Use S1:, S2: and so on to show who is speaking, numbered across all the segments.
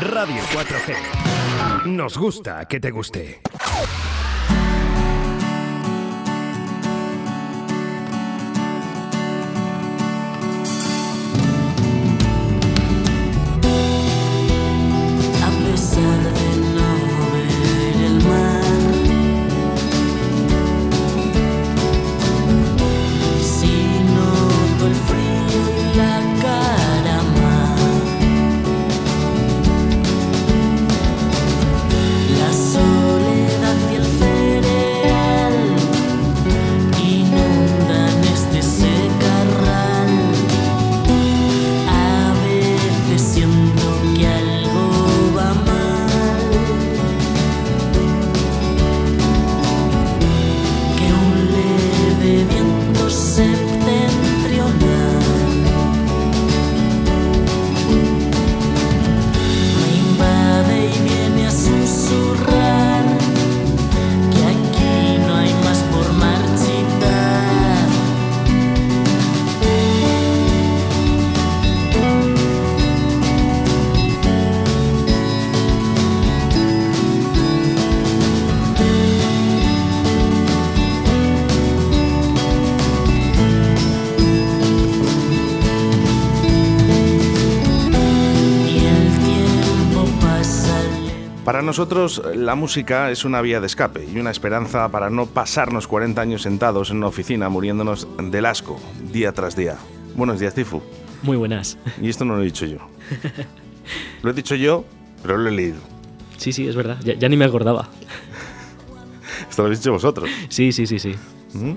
S1: Radio 4G. Nos gusta que te guste.
S2: Nosotros la música es una vía de escape y una esperanza para no pasarnos 40 años sentados en una oficina muriéndonos del asco día tras día. Buenos días, Tifu.
S3: Muy buenas.
S2: Y esto no lo he dicho yo. lo he dicho yo, pero lo he leído.
S3: Sí, sí, es verdad. Ya, ni me acordaba.
S2: Esto lo habéis dicho vosotros.
S3: Sí, sí, sí, sí.
S2: ¿Mm?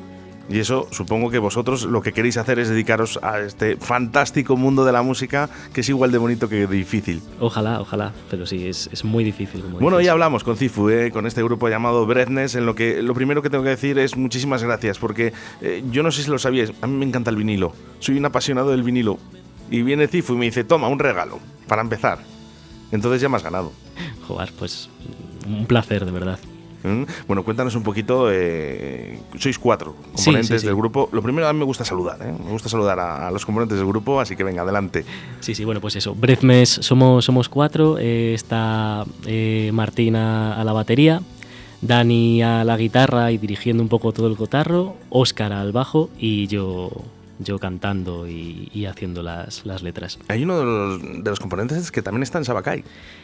S2: Y eso supongo que vosotros lo que queréis hacer es dedicaros a este fantástico mundo de la música que es igual de bonito que difícil.
S3: Ojalá, ojalá, pero sí, es, muy difícil.
S2: bueno, ya hablamos con Cifu, eh, con este grupo llamado Breathness, en lo que lo primero que tengo que decir es muchísimas gracias, porque eh, yo no sé si lo sabíais, a mí me encanta el vinilo, soy un apasionado del vinilo. Y viene Cifu y me dice, toma, un regalo, para empezar. Entonces ya me has ganado.
S3: Joder, pues un placer, de verdad.
S2: ¿Mm? Bueno, cuéntanos un poquito. Eh, sois cuatro componentes del grupo. Lo primero, a mí me gusta saludar. ¿eh? Me gusta saludar a, los componentes del grupo, así que venga, adelante.
S3: Sí, sí, bueno, pues eso. Brezmes somos, somos cuatro. Eh, está Martina a la batería. Dani a la guitarra y dirigiendo un poco todo el cotarro, Óscar al bajo y yo yo cantando y, haciendo las, las, letras.
S2: Hay uno de los, de los, componentes que también está en Sabacay.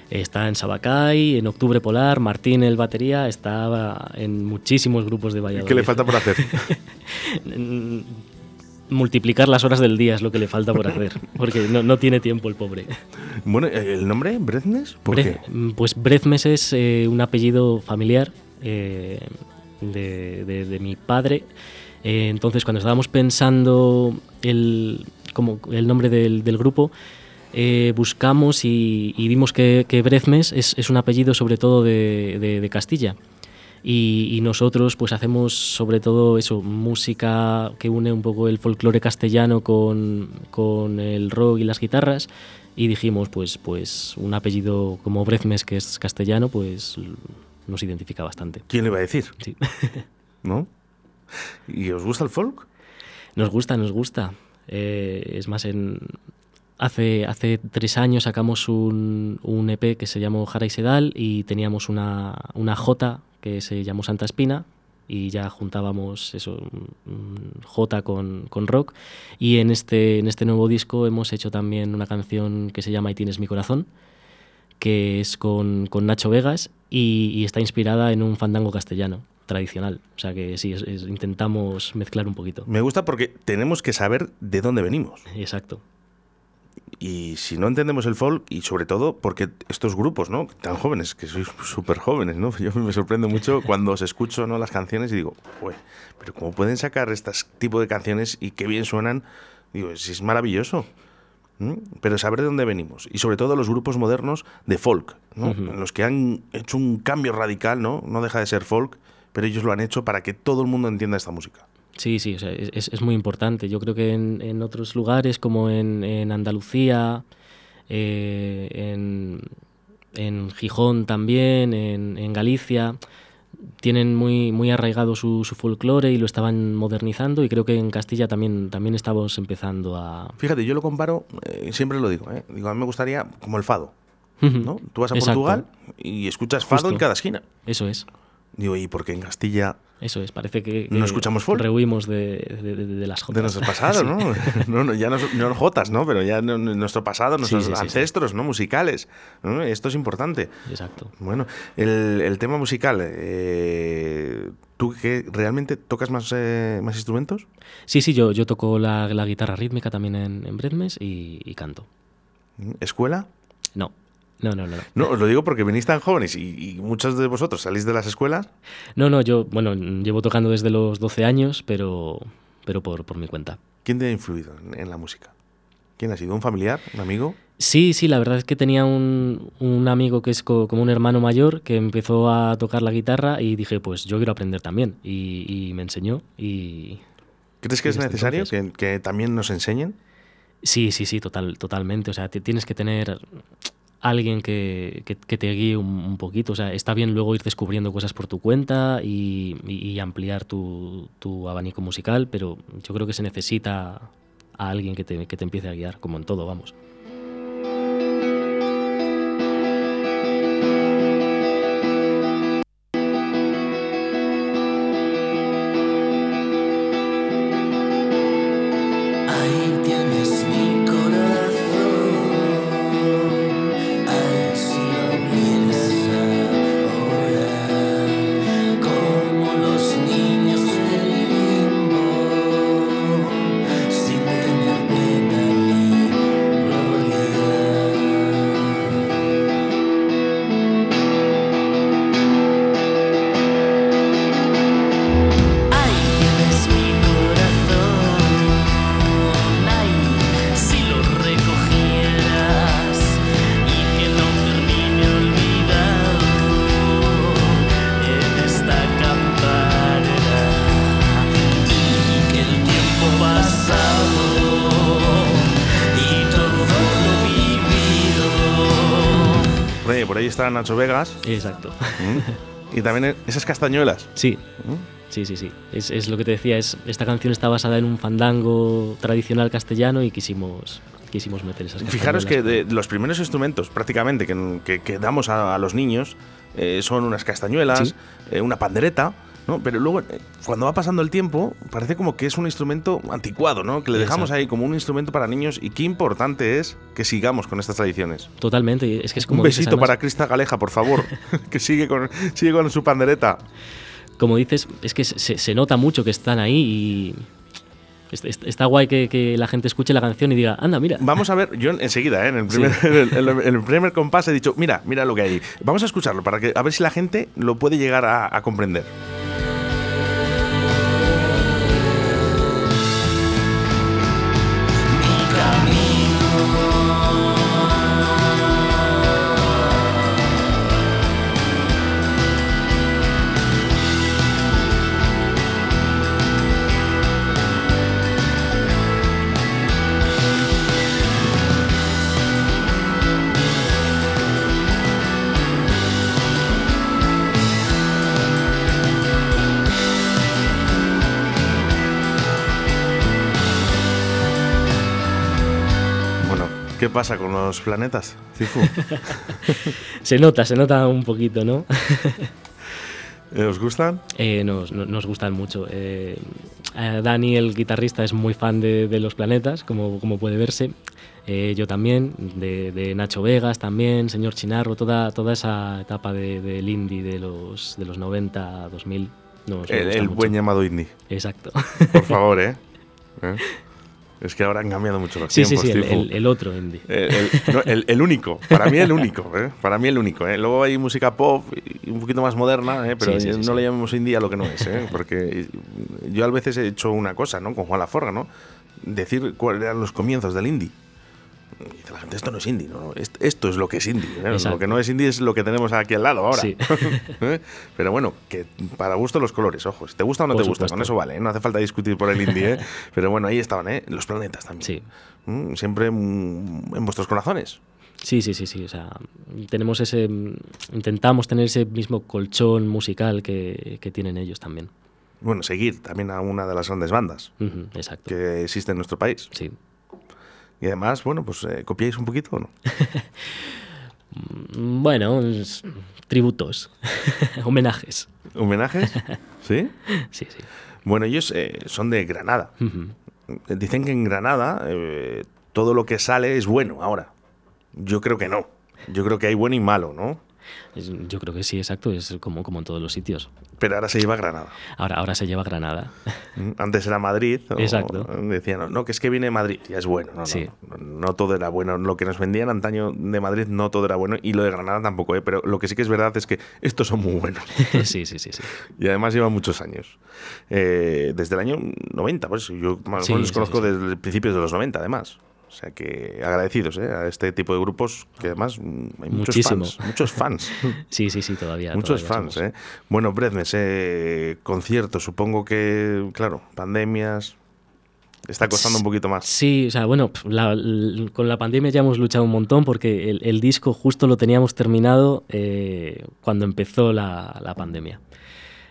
S3: Está en Sabacay, en Octubre Polar, Martín el batería, estaba en muchísimos grupos de Valladolid.
S2: ¿Qué le falta por hacer?
S3: Multiplicar las horas del día es lo que le falta por hacer, porque no, no tiene tiempo el pobre.
S2: Bueno, ¿el nombre? ¿Brezmes? ¿Por qué?
S3: Pues Brezmes es eh, un apellido familiar eh, de, de mi padre eh, entonces, cuando estábamos pensando el, como el nombre del, grupo, eh, buscamos y, vimos que, que Brezmes es, un apellido sobre todo de, Castilla. Y, nosotros pues hacemos sobre todo eso, música que une un poco el folclore castellano con, con, el rock y las guitarras. Y dijimos, pues, pues un apellido como Brezmes, que es castellano, pues nos identifica bastante.
S2: ¿Quién le va a decir? Sí. ¿No? ¿Y os gusta el folk?
S3: Nos gusta, nos gusta. Eh, es más, en, hace, hace tres años sacamos un, un EP que se llamó Jara y Sedal y teníamos una, una J que se llamó Santa Espina y ya juntábamos eso, J con, con, rock. Y en este, en este nuevo disco hemos hecho también una canción que se llama Y tienes mi corazón, que es con, con Nacho Vegas y, y, está inspirada en un fandango castellano tradicional. O sea que sí, intentamos mezclar un poquito.
S2: Me gusta porque tenemos que saber de dónde venimos.
S3: Exacto.
S2: Y si no entendemos el folk, y sobre todo porque estos grupos, ¿no? Tan jóvenes, que sois súper jóvenes, ¿no? Yo me sorprendo mucho cuando os escucho ¿no? las canciones y digo, pero ¿cómo pueden sacar este tipo de canciones y qué bien suenan? Digo, si es maravilloso. Pero saber de dónde venimos. Y sobre todo los grupos modernos de folk, ¿no? Los que han hecho un cambio radical, ¿no? No deja de ser folk pero ellos lo han hecho para que todo el mundo entienda esta música.
S3: Sí, sí, es, muy importante. Yo creo que en, otros lugares como en, Andalucía, eh, en, Gijón también, en, Galicia, tienen muy, muy arraigado su, su folclore y lo estaban modernizando y creo que en Castilla también, también estamos empezando a...
S2: Fíjate, yo lo comparo, eh, siempre lo digo, ¿eh? digo, a mí me gustaría como el fado. ¿no? Tú vas a
S3: Exacto.
S2: Portugal y escuchas fado
S3: Justo.
S2: en cada esquina.
S3: Eso es,
S2: Digo, ¿y por qué en Castilla
S3: eso es. Parece que,
S2: ¿No escuchamos folk?
S3: rehuimos de, de- de- de las
S2: de
S3: jotas.
S2: nuestro pasado,
S3: Sí.
S2: ¿no? no, no, Ya no, no jotas, ¿no? Pero ya nuestro pasado, nuestros
S3: sí, sí, sí.
S2: ancestros, ¿no? Musicales. ¿no? Esto es importante.
S3: Exacto.
S2: Bueno, el, el tema musical, eh, ¿tú que realmente tocas más, eh, más instrumentos?
S3: Sí, sí, yo, yo toco la, la guitarra rítmica también en, en Bredmes y, y canto.
S2: ¿Escuela?
S3: No, no, no, no. no.
S2: No, os lo digo porque venís tan jóvenes y, y muchos de vosotros salís de las escuelas.
S3: No, no, yo, bueno, llevo tocando desde los 12 años, pero, pero por, por mi cuenta.
S2: ¿Quién te ha influido en, en la música? ¿Quién ha sido? ¿Un familiar? ¿Un amigo?
S3: Sí, sí, la verdad es que tenía un, un amigo que es co- como un hermano mayor que empezó a tocar la guitarra y dije, pues yo quiero aprender también. Y, y me enseñó y...
S2: ¿Crees que es necesario que, que también nos enseñen?
S3: Sí, sí, sí, total, totalmente. O sea, ti- tienes que tener alguien que, que- te guíe un, poquito. O sea, está bien luego ir descubriendo cosas por tu cuenta y, y- y ampliar tu, tu abanico musical, pero yo creo que se necesita a alguien que te, que te empiece a guiar, como en todo, vamos.
S2: Nacho Vegas.
S3: Exacto.
S2: ¿Mm? Y también esas castañuelas.
S3: Sí, sí, sí, sí. Es, es lo que te decía, es, esta canción está basada en un fandango tradicional castellano y quisimos, quisimos meter esas
S2: Fijaros que de los primeros instrumentos prácticamente que, que- que damos a, a los niños eh, son unas castañuelas,
S3: Sí.
S2: eh, una pandereta, ¿no? Pero luego, eh, cuando va pasando el tiempo, parece como que es un instrumento anticuado, ¿no? Que le dejamos
S3: Exacto.
S2: ahí como un instrumento para niños y qué importante es que sigamos con estas tradiciones.
S3: Totalmente, es que es como
S2: un
S3: dices,
S2: besito
S3: además,
S2: para Crista Galeja, por favor, que sigue con, sigue con su pandereta.
S3: como dices, es que se, se nota mucho que están ahí y es- es- está guay que, que la gente escuche la canción y diga, anda, mira.
S2: Vamos a ver, yo enseguida, ¿eh? en, el primer, en el- en el- en el primer compás he dicho, mira, mira lo que hay. Vamos a escucharlo para que a ver si la gente lo puede llegar a, a comprender. ¿Qué pasa con los planetas, Cifu?
S3: Se nota, se nota un poquito, ¿no?
S2: ¿Os gustan?
S3: Eh, nos, no- nos gustan mucho. Eh, eh, Dani, el guitarrista, es muy fan de, de los planetas, como, como puede verse. Eh, yo también, de, de Nacho Vegas también, Señor Chinarro, toda, toda esa etapa de- del indie de los, de los 90, 2000. Nos,
S2: El, buen llamado indie.
S3: Exacto.
S2: Por favor, ¿eh? ¿Eh? Es que ahora han cambiado mucho los
S3: sí, sí,
S2: tiempos,
S3: sí, el,
S2: Cifu.
S3: el- el otro indie.
S2: El, el- no, el- único, para mí el único, ¿eh? para mí el único. ¿eh? Luego hay música pop un poquito más moderna, ¿eh? pero
S3: Sí, sí, sí,
S2: no
S3: sí.
S2: le llamemos indie a lo que no es, ¿eh? porque yo a veces he hecho una cosa, ¿no? Con Juan Laforga, ¿no? Decir cuáles eran los comienzos del indie. Y dice la gente, esto no es indie, no, no, est- esto es lo que es indie. ¿eh? Lo que no es indie es lo que tenemos aquí al lado ahora.
S3: Sí.
S2: ¿Eh? Pero bueno, que para gusto los colores, ojo, si te gusta o no
S3: Por
S2: te gusta, con eso vale, ¿eh? no hace falta discutir por el indie, ¿eh? pero bueno, ahí estaban, ¿eh? los planetas también.
S3: Sí.
S2: Mm, Siempre mm, en vuestros corazones.
S3: Sí, sí, sí, sí. O sea, tenemos ese. Intentamos tener ese mismo colchón musical que, que tienen ellos también.
S2: Bueno, seguir también a una de las grandes bandas
S3: exacto.
S2: que existe en nuestro país.
S3: Sí.
S2: Y además, bueno, pues eh, copiáis un poquito o no.
S3: Bueno, tributos, homenajes.
S2: ¿Homenajes? ¿Sí?
S3: Sí, sí.
S2: Bueno, ellos eh, son de Granada. Dicen que en Granada eh, todo lo que sale es bueno ahora. Yo creo que no. Yo creo que hay bueno y malo, ¿no?
S3: Es- Yo creo que sí, exacto. Es como, como en todos los sitios.
S2: Pero ahora se lleva a Granada.
S3: Ahora, ahora se lleva Granada.
S2: Mm, Antes era Madrid. o-
S3: Exacto.
S2: Decían, no, no, que es que viene Madrid. Ya es bueno. No,
S3: Sí.
S2: no, no todo era bueno. Lo que nos vendían antaño de Madrid no todo era bueno. Y lo de Granada tampoco, ¿eh? Pero lo que sí que es verdad es que estos son muy buenos.
S3: sí, sí, sí, sí.
S2: Y además lleva muchos años. Eh, desde el año 90, pues yo más
S3: Sí,
S2: los
S3: sí,
S2: conozco desde principios de los 90, además. O sea que agradecidos ¿eh? a este tipo de grupos que además mm, hay muchos
S3: Muchísimo.
S2: fans. Muchos fans.
S3: Sí, sí, sí, todavía.
S2: muchos
S3: todavía
S2: fans. ¿eh? Bueno, Brednes, eh, conciertos, supongo que, claro, pandemias. Está costando un poquito más.
S3: Sí, o sea, bueno, la- con la pandemia ya hemos luchado un montón porque el, el disco justo lo teníamos terminado eh, cuando empezó la, la pandemia.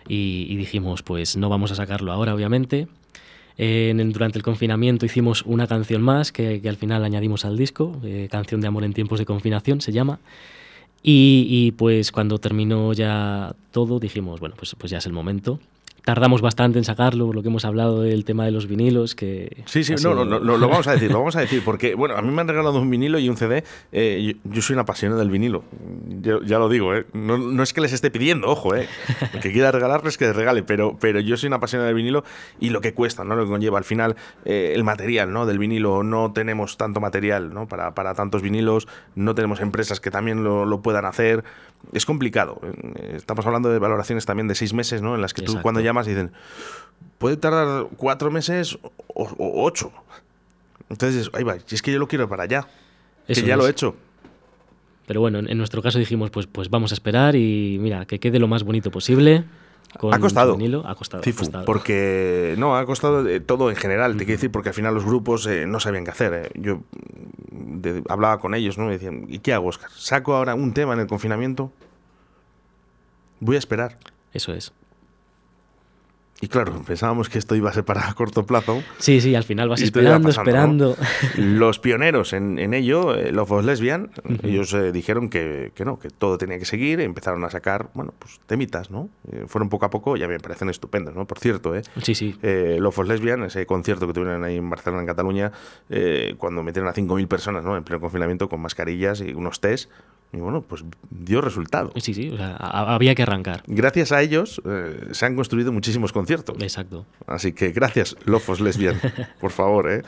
S3: Y, y dijimos, pues no vamos a sacarlo ahora, obviamente. Eh, en durante el confinamiento hicimos una canción más que, que al final añadimos al disco, eh, Canción de Amor en Tiempos de Confinación se llama. Y, y, pues cuando terminó ya todo dijimos, bueno, pues, pues ya es el momento. Tardamos bastante en sacarlo, por lo que hemos hablado del tema de los vinilos, que...
S2: Sí, sí, no,
S3: sido-
S2: no, no, lo, lo vamos a decir, lo vamos a decir, porque, bueno, a mí me han regalado un vinilo y un CD. eh, yo, yo soy una apasionada del vinilo, yo, ya lo digo, ¿eh? No, no es que les esté pidiendo, ojo, ¿eh? El que quiera regalarles que les regale, pero, pero yo soy una apasionada del vinilo y lo que cuesta, ¿no? Lo que conlleva al final eh, el material, ¿no? Del vinilo, no tenemos tanto material, ¿no? Para, para tantos vinilos, no tenemos empresas que también lo, lo puedan hacer. Es complicado. eh, Estamos hablando de valoraciones también de seis meses, ¿no? En las que tú
S3: Exacto.
S2: Llamas dicen, puede tardar cuatro meses o, o ocho. Entonces, ahí va, si es que yo lo quiero para allá,
S3: Eso
S2: que ya
S3: es.
S2: lo he hecho.
S3: Pero bueno, en, nuestro caso dijimos, pues, pues vamos a esperar y mira, que quede lo más bonito posible. Con
S2: ha costado.
S3: vinilo. Ha costado. ha costado.
S2: porque no, ha costado eh, todo en general, te quiero decir, porque al final los grupos eh, no sabían qué hacer. eh. Yo mm, de- hablaba con ellos, ¿no? Me decían, ¿y qué hago, Oscar? ¿Saco ahora un tema en el confinamiento? Voy a esperar.
S3: Eso es.
S2: Y claro, pensábamos que esto iba a ser para corto plazo.
S3: Sí, sí, al final vas
S2: Y
S3: esperando,
S2: pasando,
S3: esperando.
S2: ¿no? Los pioneros en, en ello, eh, Love Was Lesbian, ellos eh, dijeron que, que no, que todo tenía que seguir, empezaron a sacar, bueno, pues temitas, ¿no? Eh, fueron poco a poco, ya me parecen estupendos, ¿no? Por cierto, ¿eh?
S3: Sí, sí.
S2: eh, Love Was Lesbian, ese concierto que tuvieron ahí en Barcelona, en Cataluña, eh, cuando metieron a 5.000 personas ¿no? en pleno confinamiento con mascarillas y unos test, y bueno, pues dio resultado.
S3: Sí, sí, o sea, ha- había que arrancar.
S2: Gracias a ellos eh, se han construido muchísimos conciertos.
S3: Exacto.
S2: Así que gracias, Lofos Lesbian, por favor, ¿eh?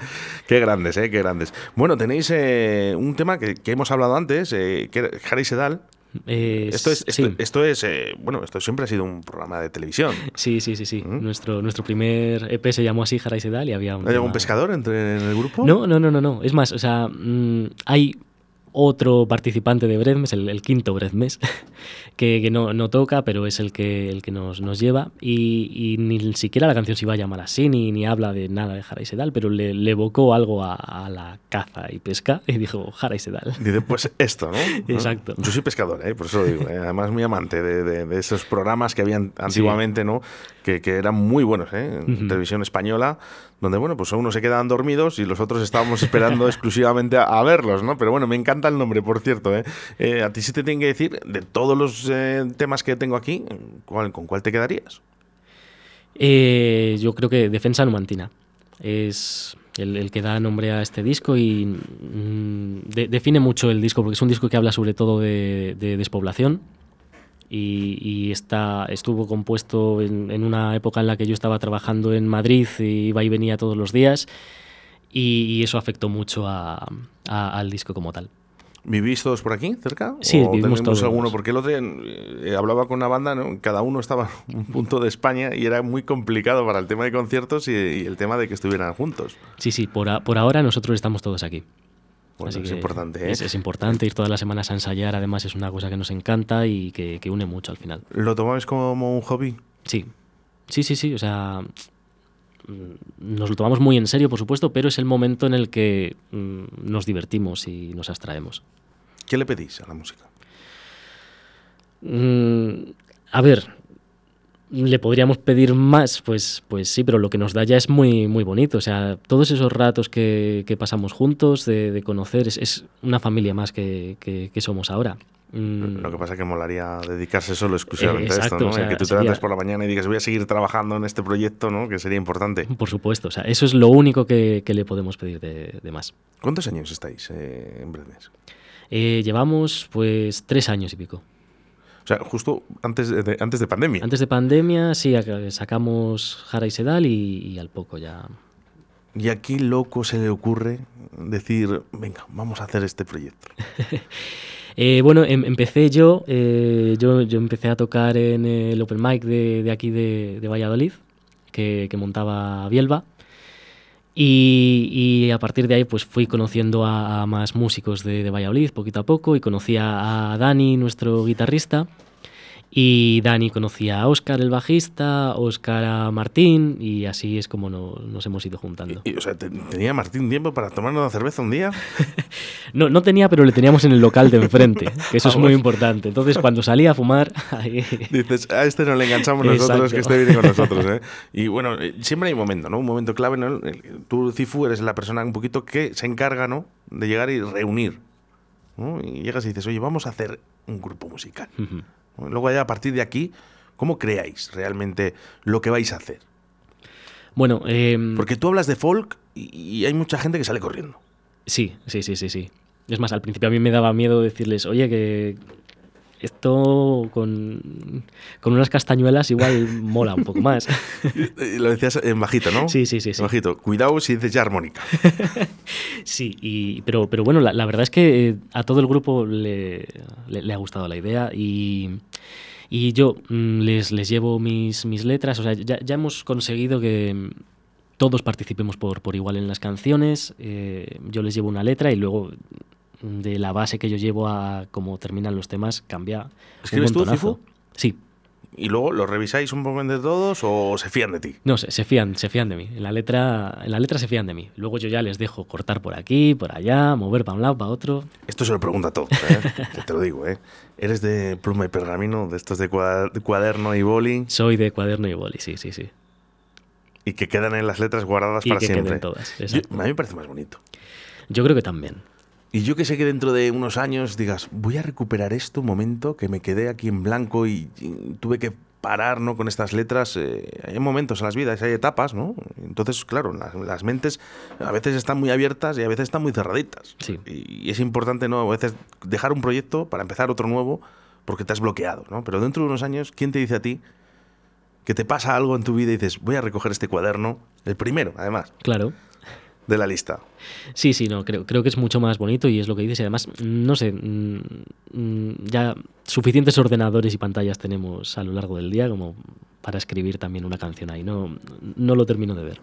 S2: Qué grandes, ¿eh? Qué grandes. Bueno, tenéis eh, un tema que, que hemos hablado antes, eh, que Harry Sedal.
S3: Eh,
S2: Esto es, esto,
S3: sí.
S2: esto es eh, bueno, esto siempre ha sido un programa de televisión.
S3: Sí, sí, sí, sí.
S2: ¿Mm?
S3: Nuestro, nuestro primer EP se llamó así, Jara y Sedal, y había un.
S2: ¿Hay algún
S3: tema-
S2: pescador entre, en el grupo?
S3: No, no, no, no, no. Es más, o sea, mm, hay otro participante de Bredmes, el, el quinto Bredmes, que, que no, no toca, pero es el que, el que nos, nos lleva. Y, y ni siquiera la canción se iba a llamar así, ni, ni habla de nada de Jara y Sedal, pero le, le evocó algo a, a la caza y pesca y dijo Jara y Sedal.
S2: Dice, pues esto, ¿no?
S3: Exacto.
S2: Yo soy pescador, ¿eh? por eso lo digo. ¿eh? Además, muy amante de, de- de esos programas que habían antiguamente, ¿no? Que, que eran muy buenos, ¿eh? En
S3: Ujú.
S2: televisión española, donde, bueno, pues unos se quedaban dormidos y los otros estábamos esperando exclusivamente a, a verlos, ¿no? Pero bueno, me encanta el nombre, por cierto, ¿eh? Eh, a ti sí te tienen que decir, de todos los eh, temas que tengo aquí, ¿cuál- ¿con cuál te quedarías?
S3: Eh, yo creo que Defensa Numantina es el, el que da nombre a este disco y mm, de- define mucho el disco porque es un disco que habla sobre todo de, de despoblación y, y está, estuvo compuesto en, en una época en la que yo estaba trabajando en Madrid y iba y venía todos los días y, y eso afectó mucho a- a- al disco como tal.
S2: ¿Vivís todos por aquí, cerca?
S3: Sí,
S2: ¿O
S3: vivimos todos.
S2: alguno? Porque el otro día eh, hablaba con una banda, ¿no? cada uno estaba en un punto de España y era muy complicado para el tema de conciertos y, y el tema de que estuvieran juntos.
S3: Sí, sí, por, a- por ahora nosotros estamos todos aquí.
S2: Bueno,
S3: Así
S2: es importante, ¿eh?
S3: Es, es importante ir todas las semanas a ensayar, además es una cosa que nos encanta y que, que une mucho al final.
S2: ¿Lo tomáis como un hobby?
S3: Sí, sí, sí, sí, o sea, mm, nos lo tomamos muy en serio, por supuesto, pero es el momento en el que mm, nos divertimos y nos abstraemos.
S2: ¿Qué le pedís a la música?
S3: Mm, a ver, le podríamos pedir más, pues, pues sí, pero lo que nos da ya es muy, muy bonito. O sea, todos esos ratos que, que pasamos juntos, de, de conocer, es, es una familia más que, que- que somos ahora. Mm,
S2: Lo que pasa es que molaría dedicarse solo exclusivamente
S3: Eh,
S2: a esto, ¿no?
S3: o sea,
S2: que tú te
S3: sería-
S2: levantes por la mañana y digas, voy a seguir trabajando en este proyecto, ¿no? Que sería importante.
S3: Por supuesto, o sea, eso es lo único que, que le podemos pedir de, de más.
S2: ¿Cuántos años estáis eh, en Brenes?
S3: Eh, llevamos pues tres años y pico.
S2: O sea, justo antes de, antes de pandemia.
S3: Antes de pandemia, sí, ac- sacamos Jara y Sedal y, y al poco ya.
S2: ¿Y a qué loco se le ocurre decir, venga, vamos a hacer este proyecto?
S3: Eh, bueno, em- empecé yo, eh, yo, yo empecé a tocar en el Open Mic de, de aquí de, de Valladolid, que, que montaba Bielba. Y, y a partir de ahí pues fui conociendo a, más músicos de, de Valladolid poquito a poco y conocí a, a Dani, nuestro guitarrista. Y Dani conocía a Óscar, el bajista, Óscar a Martín y así es como no- nos hemos ido juntando.
S2: Y, o sea, te- ¿tenía Martín tiempo para tomar una cerveza un día?
S3: No, no tenía, pero le teníamos en el local de enfrente, que eso
S2: Ah,
S3: es muy
S2: bueno.
S3: importante. Entonces cuando salía a fumar,
S2: Dices, a este no le enganchamos nosotros,
S3: Exacto.
S2: que este viene con nosotros. ¿eh? Y bueno, eh, siempre hay un momento, ¿no? Un momento clave, ¿no? Tú, Cifu, eres la persona un poquito que se encarga, ¿no? De llegar y reunir. ¿no? Y llegas y dices, oye, vamos a hacer un grupo musical.
S3: Ujú.
S2: ¿no? Luego ya a partir de aquí, ¿cómo creáis realmente lo que vais a hacer?
S3: Bueno, em,
S2: Porque tú hablas de folk y, y hay mucha gente que sale corriendo.
S3: sí, sí, sí, sí, sí. Es más, al principio a mí me daba miedo decirles, oye, que esto con, con unas castañuelas igual mola un poco más.
S2: Lo decías en bajito, ¿no?
S3: Sí, sí, sí, sí.
S2: En bajito. Cuidado si dices ya armónica.
S3: Sí, y, pero, pero bueno, la, la verdad es que eh, a todo el grupo le, le- le ha gustado la idea y, y yo mm, les, les llevo mis, mis letras. O sea, ya, ya hemos conseguido que todos participemos por, por igual en las canciones. eh, yo les llevo una letra y luego de la base que yo llevo a cómo terminan los temas cambia. un
S2: ¿Escribes tú,
S3: montonazo.
S2: Cifu?
S3: Sí.
S2: ¿Y luego lo revisáis un poco de todos o se fían de ti?
S3: No, se, se fían, se fían de mí. En la letra, en la letra se fían de mí. Luego yo ya les dejo cortar por aquí, por allá, mover para un lado, para otro.
S2: Esto se lo pregunta a todos, ¿eh? Que te lo digo, ¿eh? ¿Eres de pluma y pergamino, de estos de cua- de cuaderno y boli,
S3: Soy de cuaderno y boli, sí, sí, sí.
S2: y que quedan en las letras guardadas
S3: Y
S2: para
S3: que
S2: siempre?
S3: queden todas.
S2: Yo- a mí me parece más bonito.
S3: Yo creo que también.
S2: Y yo que sé que dentro de unos años digas, voy a recuperar esto un momento, que me quedé aquí en blanco y, y tuve que parar ¿no? con estas letras. eh, hay momentos en las vidas, hay etapas, ¿no? Entonces, claro, las, las mentes a veces están muy abiertas y a veces están muy cerraditas.
S3: Sí.
S2: Y es importante, ¿no? A veces dejar un proyecto para empezar otro nuevo porque te has bloqueado, ¿no? Pero dentro de unos años, ¿quién te dice a ti que te pasa algo en tu vida y dices, voy a recoger este cuaderno, el primero, además,
S3: Claro.
S2: De la lista?
S3: Sí, sí, no, creo, creo que es mucho más bonito y es lo que dices. Y además, no sé, mm, mm, ya suficientes ordenadores y pantallas tenemos a lo largo del día como para escribir también una canción ahí. No, no lo termino de ver.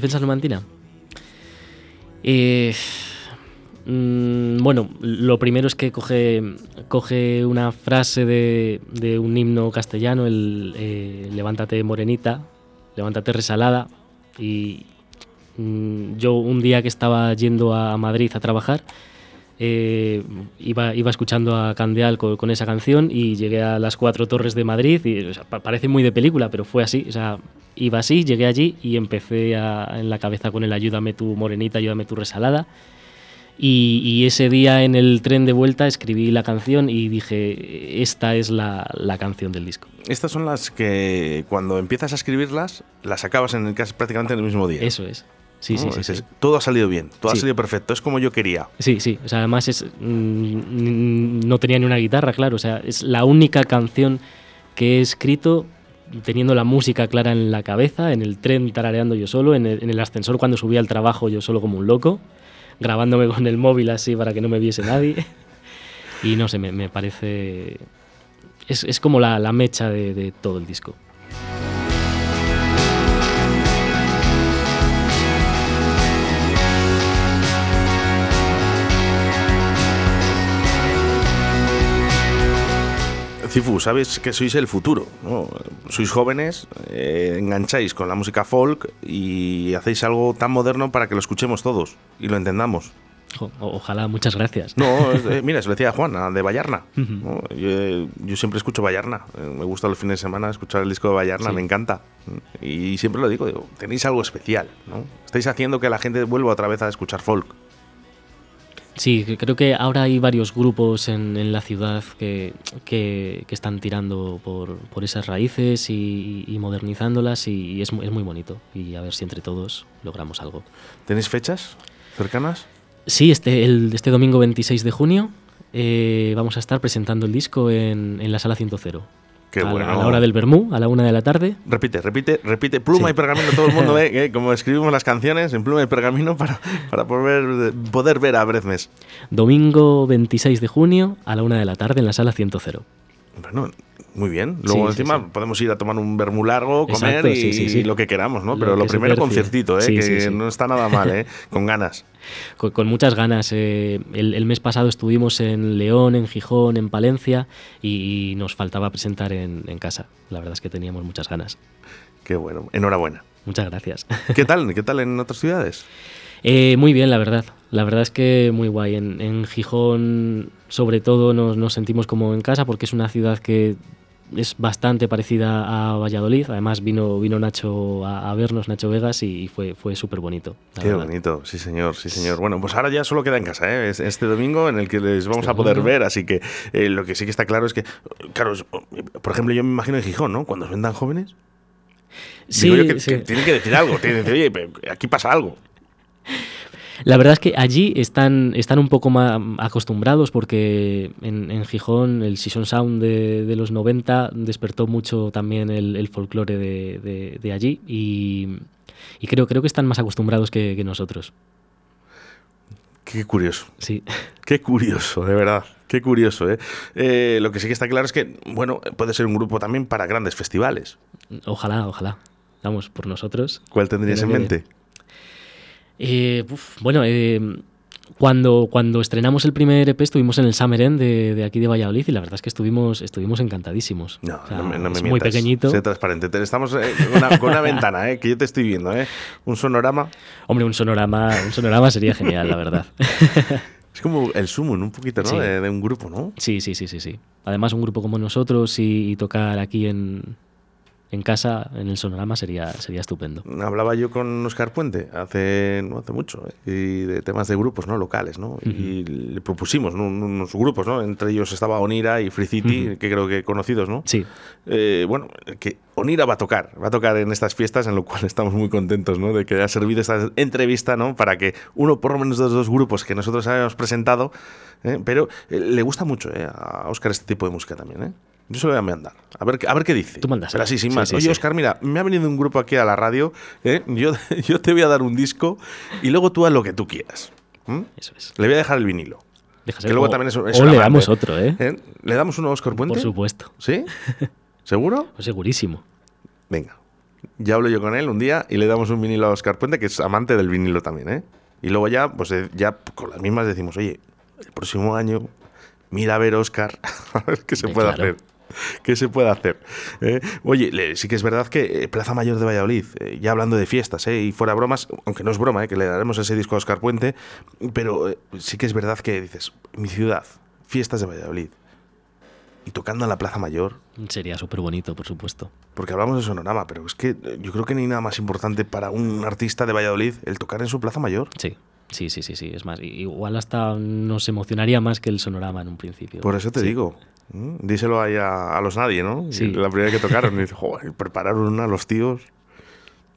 S3: ¿Defensa numantina? Eh, mm, bueno, lo primero es que coge, coge una frase de, un himno castellano, el eh, Levántate morenita, levántate resalada. Y mm, yo un día que estaba yendo a Madrid a trabajar, eh, iba, iba escuchando a Candeal con, esa canción y llegué a las cuatro torres de Madrid y parece muy de película, pero fue así. Iba así, llegué allí y empecé a- en la cabeza con el ayúdame tu morenita, ayúdame tu resalada. Y, y ese día en el tren de vuelta escribí la canción y dije, esta es la, la canción del disco.
S2: Estas son las que cuando empiezas a escribirlas, las acabas en el prácticamente en el mismo día.
S3: Eso es. Sí, sí,
S2: ¿no?
S3: sí,
S2: Dices,
S3: sí.
S2: Todo ha salido bien, todo ha
S3: Sí.
S2: salido perfecto, es como yo quería.
S3: Sí, sí. O sea, además es, mm, no tenía ni una guitarra, claro. O sea, es la única canción que he escrito teniendo la música clara en la cabeza, en el tren tarareando yo solo, en el, en el ascensor cuando subía al trabajo yo solo como un loco, grabándome con el móvil así para que no me viese nadie. Y no sé, me, me parece... Es, es como la, la mecha de, de todo el disco.
S2: Cifu, sabes que sois el futuro, ¿no? Sois jóvenes, eh, engancháis con la música folk y hacéis algo tan moderno para que lo escuchemos todos y lo entendamos.
S3: O- ojalá, muchas gracias.
S2: No, eh, mira, se lo decía Juan, de. ¿no? Yo, yo siempre escucho Vallarna. eh, Me gusta los fines de semana escuchar el disco de Vallarna,
S3: Sí.
S2: me encanta. Y siempre lo digo, digo, tenéis algo especial. ¿no? Estáis haciendo que la gente vuelva otra vez a escuchar folk.
S3: Sí, creo que ahora hay varios grupos en, en la ciudad que, que- que están tirando por, por esas raíces y, y modernizándolas y, es, mu- es muy bonito. Y a ver si entre todos logramos algo.
S2: ¿Tenéis fechas cercanas?
S3: Sí, este, el, este domingo 26 de junio eh, vamos a estar presentando el disco en, en la sala 100.
S2: Qué
S3: a, la-
S2: bueno.
S3: a la hora del Bermú, a la una de la tarde.
S2: Repite, repite, repite. Pluma
S3: Sí.
S2: y pergamino, todo el mundo ve eh, como escribimos las canciones en pluma y pergamino para, para poder, poder ver a Brezmes.
S3: Domingo 26 de junio a la una de la tarde en la sala 100.
S2: Bueno, muy bien. Luego
S3: Sí,
S2: encima
S3: sí.
S2: podemos ir a tomar un vermú largo, comer
S3: Exacto,
S2: y, lo que queramos, ¿no?
S3: Lo
S2: Pero lo primero conciertito, ¿eh? Que no está nada mal, ¿eh? Con ganas.
S3: con, con muchas ganas. eh, el, el mes pasado estuvimos en León, en Gijón, en Palencia y, y nos faltaba presentar en, en casa. La verdad es que teníamos muchas ganas.
S2: Qué bueno. Enhorabuena.
S3: Muchas gracias.
S2: ¿Qué tal? ¿Qué tal en otras ciudades?
S3: Eh, muy bien, la verdad. La verdad es que muy guay. En, en Gijón, sobre todo, nos, nos sentimos como en casa porque es una ciudad que es bastante parecida a Valladolid. Además, vino, vino Nacho a, a vernos, Nacho Vegas, y, fue, fue súper bonito.
S2: Qué
S3: verdad.
S2: bonito, sí señor, sí señor. Bueno, pues ahora ya solo queda en casa, ¿eh? Es este domingo en el que les vamos
S3: Este
S2: a poder
S3: domingo.
S2: ver, así que eh, lo que sí que está claro es que, claro, por ejemplo, yo me imagino en Gijón, ¿no? Cuando ven tan jóvenes,
S3: Sí,
S2: digo yo que,
S3: sí.
S2: que tienen que decir algo, tienen que decir, oye, aquí pasa algo.
S3: La verdad es que allí están, están un poco más acostumbrados porque en, en Gijón el Season Sound de, de los 90 despertó mucho también el, el folclore de, de- de allí y, y creo, creo que están más acostumbrados que, que nosotros.
S2: Qué curioso.
S3: Sí,
S2: Qué curioso, de verdad. Qué curioso, ¿eh? Eh, Lo que sí que está claro es que, bueno, puede ser un grupo también para grandes festivales.
S3: ojalá, ojalá. Vamos, por nosotros.
S2: ¿Cuál tendrías en mente?
S3: Eh, uf, bueno, eh, cuando, cuando estrenamos el primer EP estuvimos en el Summer End de, de aquí de Valladolid y la verdad es que estuvimos, estuvimos encantadísimos.
S2: No,
S3: O sea,
S2: no me, no me
S3: es
S2: mientas.
S3: muy pequeñito.
S2: Sé transparente. Te- Estamos eh, con, una, con una ventana, ¿eh? Que yo te estoy viendo, ¿eh? Un sonorama.
S3: Hombre, un sonorama, un sonorama sería genial, la verdad.
S2: Es como el sumo, un poquito, ¿no?
S3: Sí.
S2: De, de un grupo, ¿no?
S3: Sí, sí, sí, sí, sí. Además, un grupo como nosotros y, y tocar aquí en, en casa, en el sonorama, sería, sería estupendo.
S2: Hablaba yo con Oscar Puente hace no hace mucho ¿eh? y de temas de grupos no locales, ¿no? Y le propusimos ¿no? Un- unos grupos, ¿no? Entre ellos estaba Onira y Free City,
S3: Ujú.
S2: que creo que conocidos, ¿no?
S3: Sí,
S2: Eh, bueno, que Onira va a tocar, va a tocar en estas fiestas, en lo cual estamos muy contentos, ¿no? De que haya servido esta entrevista, ¿no? Para que uno, por lo menos de los dos grupos que nosotros habíamos presentado, ¿eh? pero eh, le gusta mucho ¿eh? a Oscar este tipo de música también, ¿eh? Yo se lo voy a mandar. A ver, qué- a ver qué dice.
S3: Tú mandas,
S2: Pero
S3: ¿eh?
S2: así, sin más.
S3: sí,
S2: Oye,
S3: sí.
S2: Oscar, mira, me ha venido un grupo aquí a la radio. ¿eh? Yo, yo te voy a dar un disco y luego tú haz lo que tú quieras.
S3: eso es.
S2: Le voy a dejar el vinilo. Que luego también es, es
S3: o
S2: un
S3: le damos otro, ¿eh?
S2: ¿Eh? ¿Le damos uno a Oscar Puente?
S3: Por supuesto.
S2: ¿Sí? ¿Seguro?
S3: Pues segurísimo.
S2: Venga. ya hablo yo con él un día y le damos un vinilo a Oscar Puente, que es amante del vinilo también, ¿eh? Y luego ya, pues eh, ya con las mismas decimos, oye, el próximo año, mira a ver Oscar, a ver qué se
S3: Eh,
S2: puede
S3: claro.
S2: hacer. ¿Qué se puede hacer? ¿Eh? Oye, le- sí que es verdad que eh, Plaza Mayor de Valladolid, eh, ya hablando de fiestas, ¿eh? y fuera bromas, aunque no es broma, que le daremos ese disco a Oscar Puente, pero sí que es verdad que dices, mi ciudad, fiestas de Valladolid, y tocando en la Plaza Mayor,
S3: Sería súper bonito, por supuesto.
S2: porque hablamos de sonorama, pero es que yo creo que no hay nada más importante para un artista de Valladolid el tocar en su Plaza Mayor.
S3: Sí, sí, sí, sí, sí. Es más, igual hasta nos emocionaría más que el sonorama en un principio.
S2: Por eso te
S3: Sí.
S2: digo. ¿Mm? Díselo ahí a, a los nadie, ¿no?
S3: Sí.
S2: La primera vez que tocaron, y dice, joder, prepararon una a los tíos.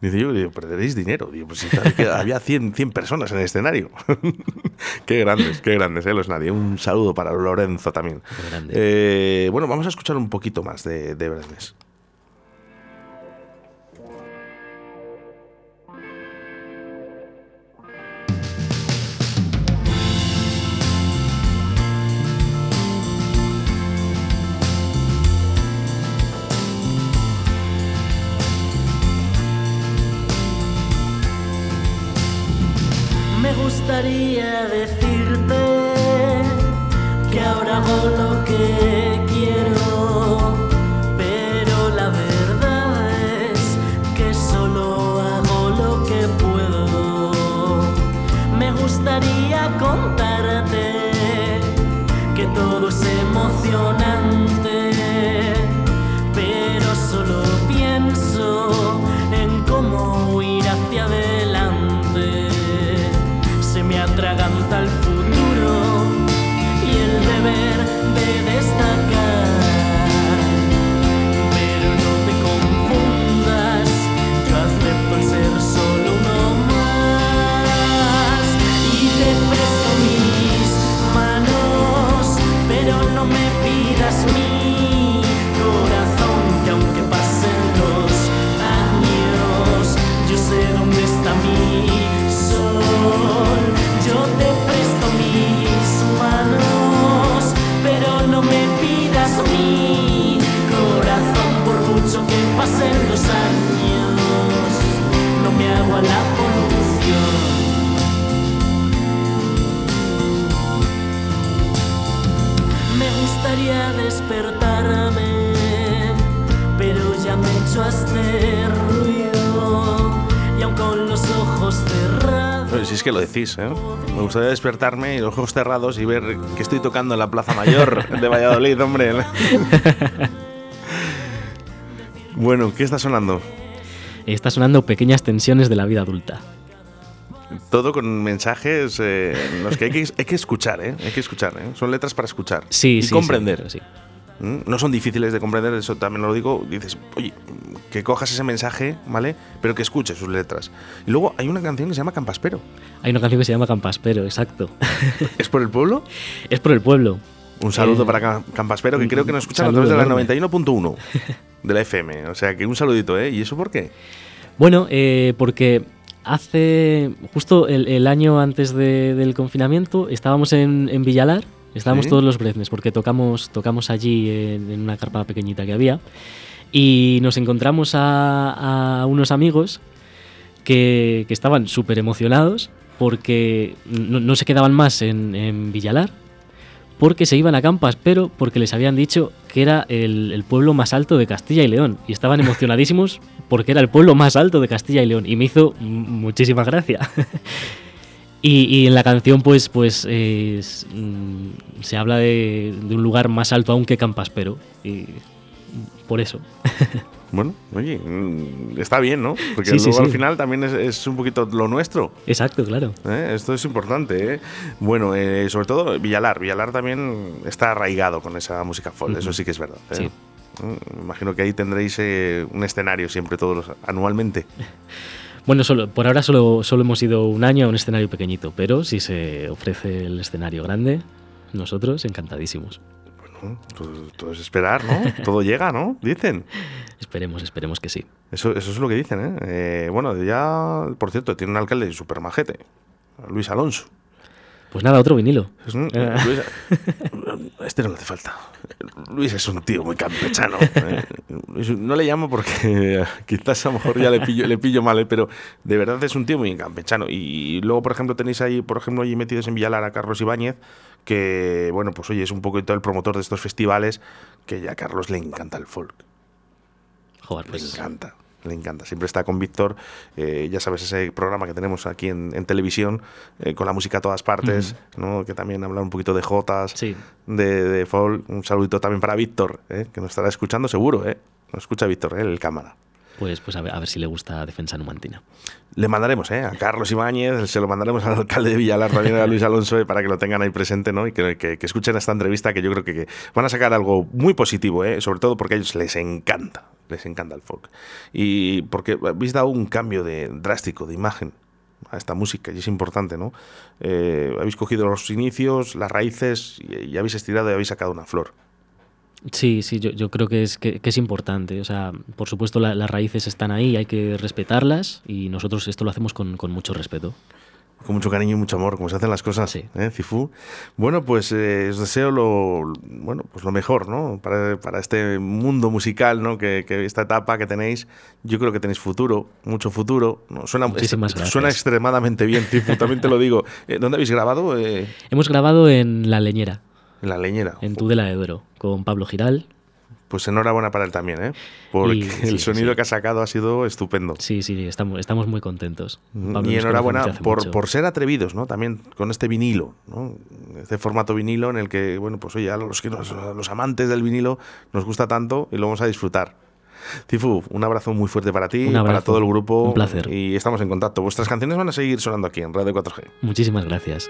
S2: Dice yo, digo, perderéis dinero. Digo, pues que había 100, 100 personas en el escenario. qué grandes, qué grandes, ¿eh? Los nadie. Un saludo para Lorenzo también.
S3: Qué grande.
S2: Eh, bueno, vamos a escuchar un poquito más de, de Brenes.
S4: Gustaría decirte que ahora hago lo que quiero, pero la verdad es que solo hago lo que puedo. Me gustaría contarte que todo es emocionante, que
S2: lo decís, ¿eh? Me gustaría despertarme y los ojos cerrados y ver que estoy tocando en la Plaza Mayor de Valladolid, hombre. bueno, ¿qué está sonando?
S3: Está sonando pequeñas tensiones de la vida adulta.
S2: Todo con mensajes eh, en los que hay que, hay que escuchar, ¿eh? Hay que escuchar, ¿eh? Son letras para escuchar
S3: Sí,
S2: y
S3: sí, sí,
S2: comprender.
S3: sí.
S2: ¿Mm? No son difíciles de comprender, eso también lo digo. Dices, oye, que cojas ese mensaje, ¿vale? Pero que escuches sus letras. Y luego hay una canción que se llama Campaspero.
S3: Hay una canción que se llama Campaspero, exacto.
S2: ¿Es por el pueblo?
S3: es por el pueblo.
S2: Un saludo
S3: Eh,
S2: para Cam- Campaspero, que creo que nos escuchan a través de la
S3: saludo enorme.
S2: 91.1 de la FM. O sea, que un saludito, ¿eh? ¿Y eso por qué?
S3: Bueno, eh, porque hace justo el, el año antes de- del confinamiento estábamos en, en Villalar, estábamos
S2: Sí.
S3: todos los breznes, porque tocamos, tocamos allí en, en una carpa pequeñita que había, y nos encontramos a, a unos amigos que, que estaban súper emocionados porque no, no se quedaban más en, en Villalar, porque se iban a Campas, pero porque les habían dicho que era el, el pueblo más alto de Castilla y León. Y estaban emocionadísimos porque era el pueblo más alto de Castilla y León. Y me hizo muchísima gracia. y, y en la canción, pues, pues es, mm, se habla de, de un lugar más alto aún que Campaspero. Y por eso.
S2: Bueno, oye, mm, está bien, ¿no? Porque
S3: Sí, sí,
S2: luego al
S3: sí.
S2: final también es, es un poquito lo nuestro.
S3: Exacto, claro.
S2: ¿eh? Esto es importante, ¿eh? Bueno, eh, sobre todo Villalar. Villalar también está arraigado con esa música folk, eso sí que es verdad. ¿eh?
S3: Sí.
S2: Mm, Imagino que ahí tendréis eh, un escenario siempre, todos los, anualmente.
S3: Bueno, solo, por ahora solo, solo hemos ido un año a un escenario pequeñito, pero si se ofrece el escenario grande, nosotros encantadísimos.
S2: Bueno, todo, todo es esperar, ¿no? todo llega, ¿no? Dicen.
S3: Esperemos, esperemos que sí.
S2: Eso, eso es lo que dicen, ¿eh? Eh, Bueno, ya, por cierto, tiene un alcalde súper majete, Luis Alonso.
S3: Pues nada, otro vinilo.
S2: Es un-
S3: Ah.
S2: Luis- este no le hace falta. Luis es un tío muy campechano. ¿eh? No le llamo porque quizás a lo mejor ya le pillo, le pillo mal, ¿eh? pero de verdad es un tío muy campechano. Y luego, por ejemplo, tenéis ahí, por ejemplo, allí metidos en Villalar a Carlos Ibáñez, que, bueno, pues oye, es un poquito el promotor de estos festivales, que ya a Carlos le encanta el folk.
S4: Joder,
S2: Le
S4: pues
S2: encanta, le encanta. Siempre está con Víctor, eh, ya sabes, ese programa que tenemos aquí en, en televisión, eh, con la música a todas partes, ¿no? que también habla un poquito de jotas,
S4: Sí.
S2: de, de folk. Un saludito también para Víctor, ¿eh? que nos estará escuchando seguro. ¿eh? Nos escucha Víctor, ¿eh? el cámara.
S4: Pues, pues a, ver, si le gusta Defensa Numantina.
S2: Le mandaremos ¿eh? a Carlos Ibáñez, se lo mandaremos al alcalde de Villalar, también a Luis Alonso, eh, para que lo tengan ahí presente ¿no? y que, que- escuchen esta entrevista, que yo creo que, que van a sacar algo muy positivo, ¿eh? sobre todo porque a ellos les encanta, les encanta el folk. Y porque habéis dado un cambio de, drástico de imagen a esta música y es importante, ¿no? Eh, habéis cogido los inicios, las raíces y, y habéis estirado y habéis sacado una flor.
S4: Sí, sí, yo, yo creo que es, que, que es importante. O sea, por supuesto la- las raíces están ahí, hay que respetarlas y nosotros esto lo hacemos con, con mucho respeto.
S2: Con mucho cariño y mucho amor, como se hacen las cosas,
S4: Sí.
S2: ¿eh, Cifú? Bueno, pues eh, os deseo lo, bueno, pues lo mejor, ¿no? Para, para este mundo musical, ¿no? Que, que esta etapa que tenéis, yo creo que tenéis futuro, mucho futuro. ¿no? Suena,
S4: Muchísimas gracias.
S2: suena extremadamente bien, Cifú, también te lo digo. Eh, ¿Dónde habéis grabado? Eh,
S4: Hemos grabado en La Leñera,
S2: en La Leñera.
S4: en Tudela de Duero, con Pablo Giral.
S2: Pues enhorabuena para él también, ¿eh? Porque
S4: Y-
S2: el sonido
S4: sí.
S2: que ha sacado ha sido estupendo.
S4: Sí, sí, estamos, estamos muy contentos. Pablo
S2: y enhorabuena por, ser atrevidos, ¿no? También con este vinilo, ¿no? Este formato vinilo en el que, bueno, pues oye, a los, que los amantes del vinilo nos gusta tanto y lo vamos a disfrutar. Cifu, un abrazo muy fuerte para ti, para todo el grupo.
S4: Un placer.
S2: Y estamos en contacto. Vuestras canciones van a seguir sonando aquí en Radio 4G.
S4: Muchísimas gracias.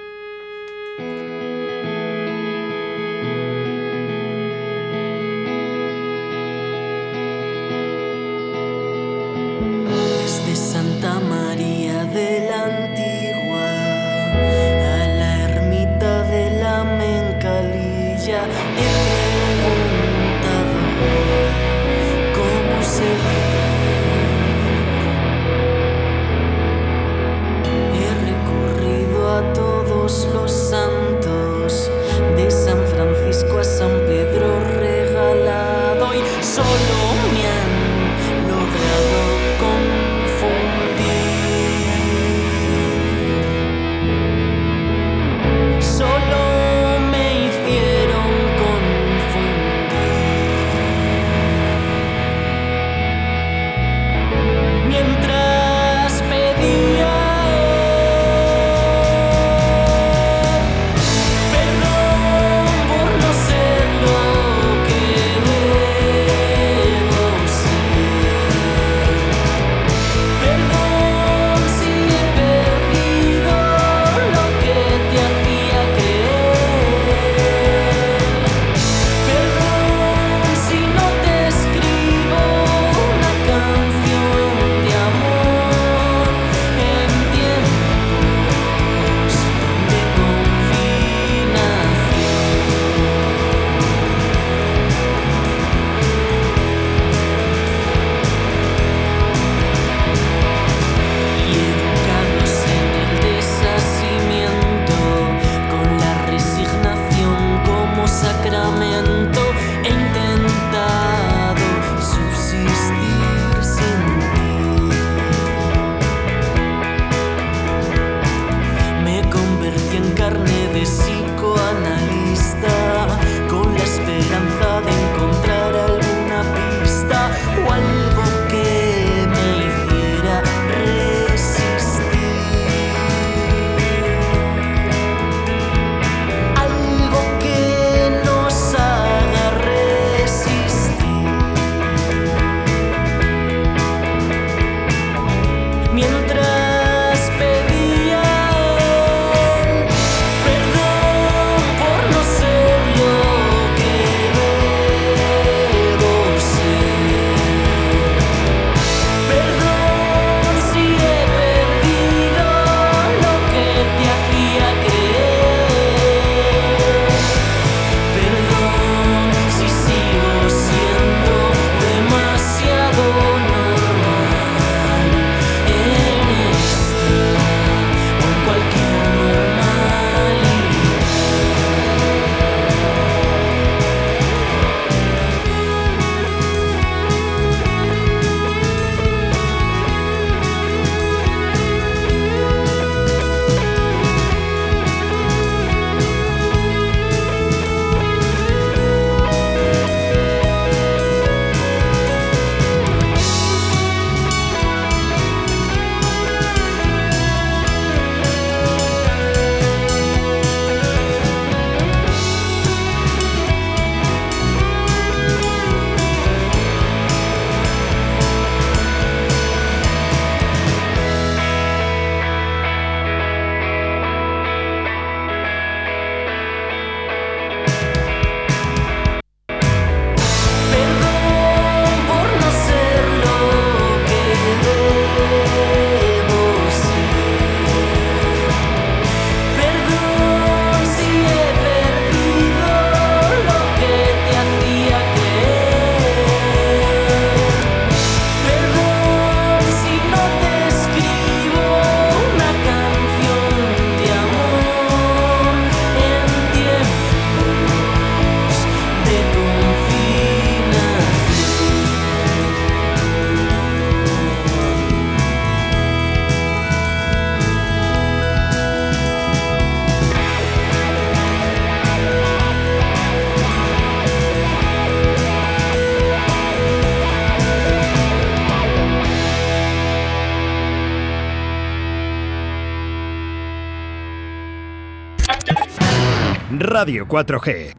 S1: Radio 4G.